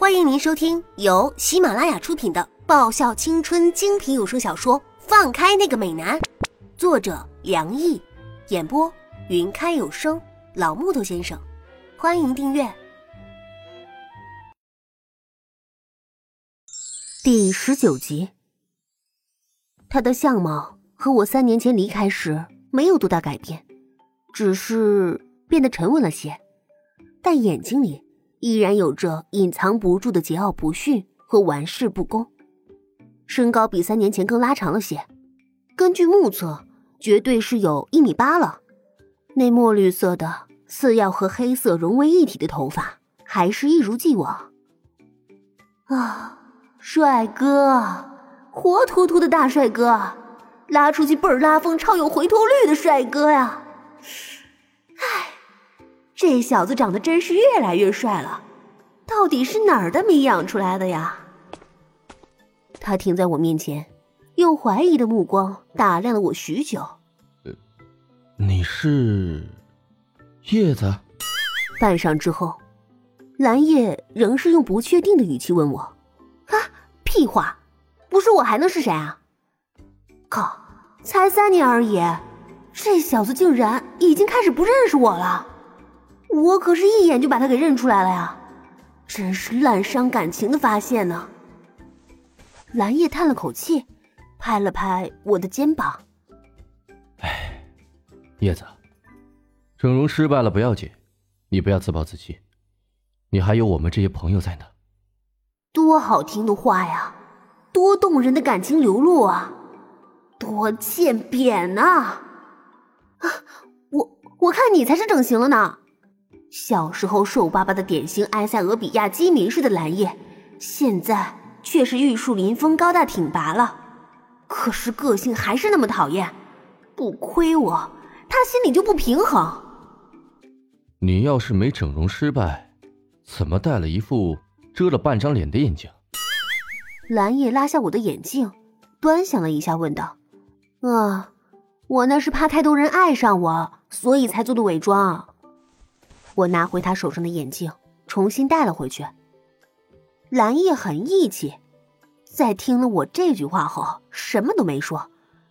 欢迎您收听由喜马拉雅出品的爆笑青春精品有声小说《放开那个美男》，作者梁毅，演播云开有声老木头先生。欢迎订阅第十九集。他的相貌和我三年前离开时没有多大改变，只是变得沉稳了些，但眼睛里……依然有着隐藏不住的桀骜不驯和玩世不恭，身高比三年前更拉长了些，根据目测，绝对是有一米八了。那墨绿色的似要和黑色融为一体的头发，还是一如既往。啊，帅哥，活脱脱的大帅哥，拉出去倍儿拉风，超有回头率的帅哥呀！唉。这小子长得真是越来越帅了，到底是哪儿的米养出来的呀？他停在我面前，用怀疑的目光打量了我许久。呃，你是叶子？半晌之后，蓝叶仍是用不确定的语气问我：“啊，屁话，不是我还能是谁啊？”靠，才三年而已，这小子竟然已经开始不认识我了。我可是一眼就把他给认出来了呀，真是滥伤感情的发现呢。蓝叶叹了口气，拍了拍我的肩膀：“哎，叶子，整容失败了不要紧，你不要自暴自弃，你还有我们这些朋友在呢。”多好听的话呀，多动人的感情流露啊，多欠扁呐！啊，我我看你才是整形了呢。小时候瘦巴巴的典型埃塞俄比亚饥民似的蓝叶，现在却是玉树临风、高大挺拔了。可是个性还是那么讨厌，不亏我，他心里就不平衡。你要是没整容失败，怎么戴了一副遮了半张脸的眼镜？蓝叶拉下我的眼镜，端详了一下，问道：“啊，我那是怕太多人爱上我，所以才做的伪装。”我拿回他手上的眼镜，重新戴了回去。蓝叶很义气，在听了我这句话后，什么都没说，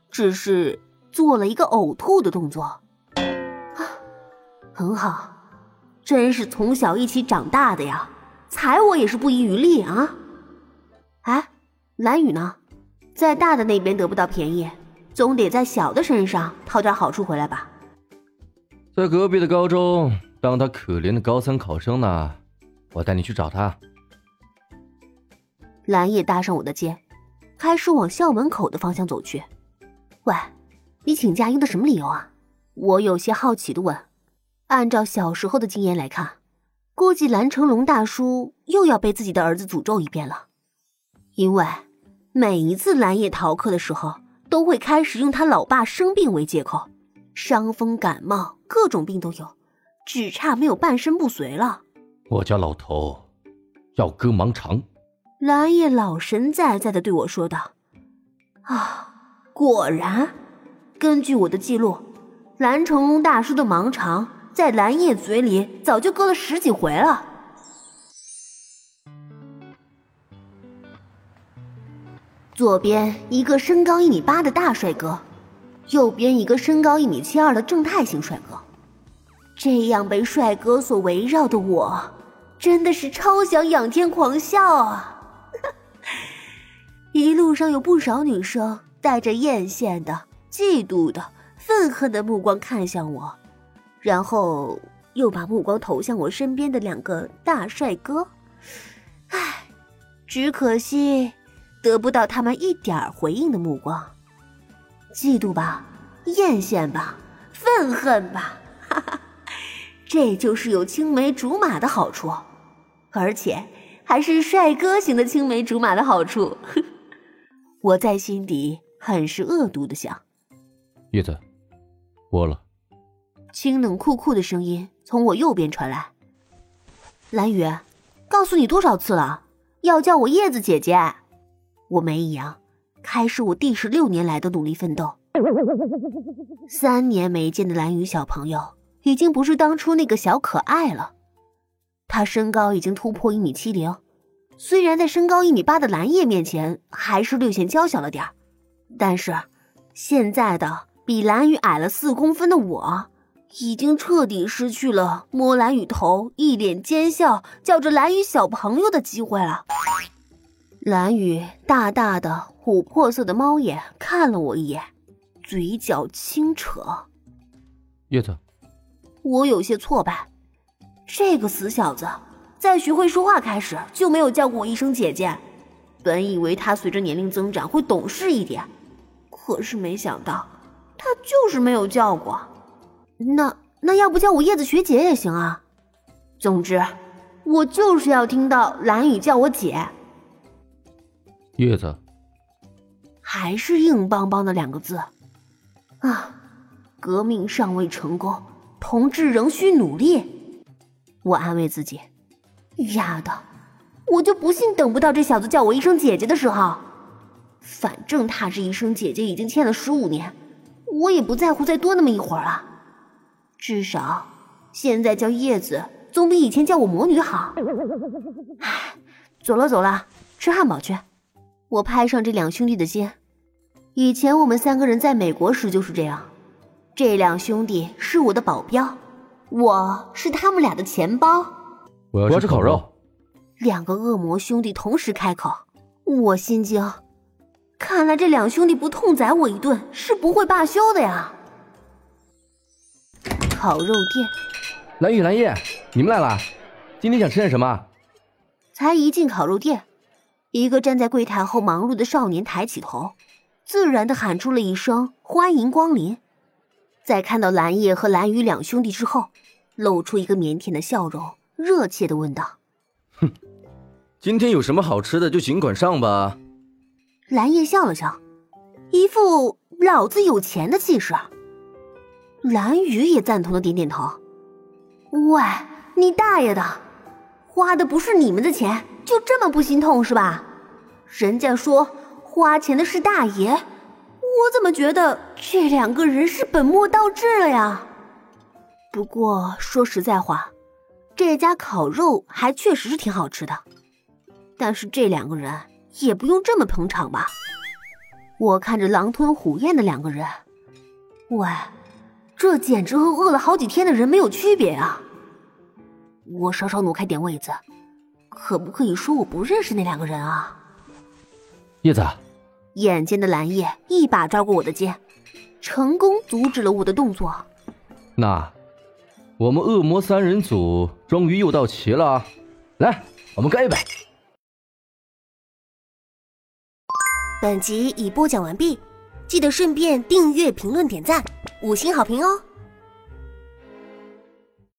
只是做了一个呕吐的动作。啊，很好，真是从小一起长大的呀，踩我也是不遗余力啊。哎，蓝雨呢？在大的那边得不到便宜，总得在小的身上讨点好处回来吧？在隔壁的高中。当他可怜的高三考生呢，我带你去找他。蓝叶搭上我的肩，开始往校门口的方向走去。喂，你请假用的什么理由啊？我有些好奇的问。按照小时候的经验来看，估计蓝成龙大叔又要被自己的儿子诅咒一遍了。因为每一次蓝叶逃课的时候，都会开始用他老爸生病为借口，伤风感冒，各种病都有。只差没有半身不遂了。我家老头要割盲肠。蓝叶老神在在的对我说道：“啊，果然，根据我的记录，蓝成龙大叔的盲肠在蓝叶嘴里早就割了十几回了。”左边一个身高一米八的大帅哥，右边一个身高一米七二的正太型帅哥。这样被帅哥所围绕的我，真的是超想仰天狂笑啊！一路上有不少女生带着艳羡的、嫉妒的、愤恨的目光看向我，然后又把目光投向我身边的两个大帅哥。唉，只可惜得不到他们一点回应的目光。嫉妒吧，艳羡吧，愤恨吧，哈哈。这就是有青梅竹马的好处，而且还是帅哥型的青梅竹马的好处。我在心底很是恶毒的想。叶子，我了。清冷酷酷的声音从我右边传来。蓝雨，告诉你多少次了，要叫我叶子姐姐。我没一样，开始我第十六年来的努力奋斗。三年没见的蓝雨小朋友。已经不是当初那个小可爱了，他身高已经突破一米七零，虽然在身高一米八的蓝叶面前还是略显娇小了点儿但是现在的比蓝雨矮了四公分的我，已经彻底失去了摸蓝雨头、一脸奸笑叫着蓝雨小朋友的机会了。蓝雨大大的琥珀色的猫眼看了我一眼，嘴角轻扯。叶子，我有些挫败。这个死小子，在学会说话开始就没有叫过我一声姐姐。本以为他随着年龄增长会懂事一点，可是没想到他就是没有叫过。那那要不叫我叶子学姐也行啊。总之，我就是要听到蓝雨叫我姐。叶子，还是硬邦邦的两个字啊。革命尚未成功，同志仍需努力。我安慰自己。丫的，我就不信等不到这小子叫我一声姐姐的时候。反正他这一声姐姐已经欠了十五年，我也不在乎再多那么一会儿了。至少现在叫叶子，总比以前叫我魔女好。唉，走了走了，吃汉堡去。我拍上这两兄弟的肩。以前我们三个人在美国时就是这样。这两兄弟是我的保镖，我是他们俩的钱包。我要吃烤肉。两个恶魔兄弟同时开口，我心惊。看来这两兄弟不痛宰我一顿是不会罢休的呀。烤肉店，蓝雨、蓝叶，你们来了。今天想吃点什么？才一进烤肉店，一个站在柜台后忙碌的少年抬起头，自然的喊出了一声“欢迎光临”。在看到蓝叶和蓝雨两兄弟之后，露出一个腼腆的笑容，热切的问道：“哼，今天有什么好吃的就尽管上吧。”蓝叶笑了笑，一副老子有钱的气势。蓝雨也赞同的点点头：“喂，你大爷的，花的不是你们的钱，就这么不心痛是吧？人家说花钱的是大爷。”我怎么觉得这两个人是本末倒置了呀？不过说实在话，这家烤肉还确实是挺好吃的。但是这两个人也不用这么捧场吧？我看着狼吞虎咽的两个人，喂，这简直和饿了好几天的人没有区别啊！我稍稍挪开点位子，可不可以说我不认识那两个人啊？叶子。眼尖的蓝叶一把抓过我的肩，成功阻止了我的动作。那，我们恶魔三人组终于又到齐了，来，我们干一杯！本集已播讲完毕，记得顺便订阅、评论、点赞、五星好评哦！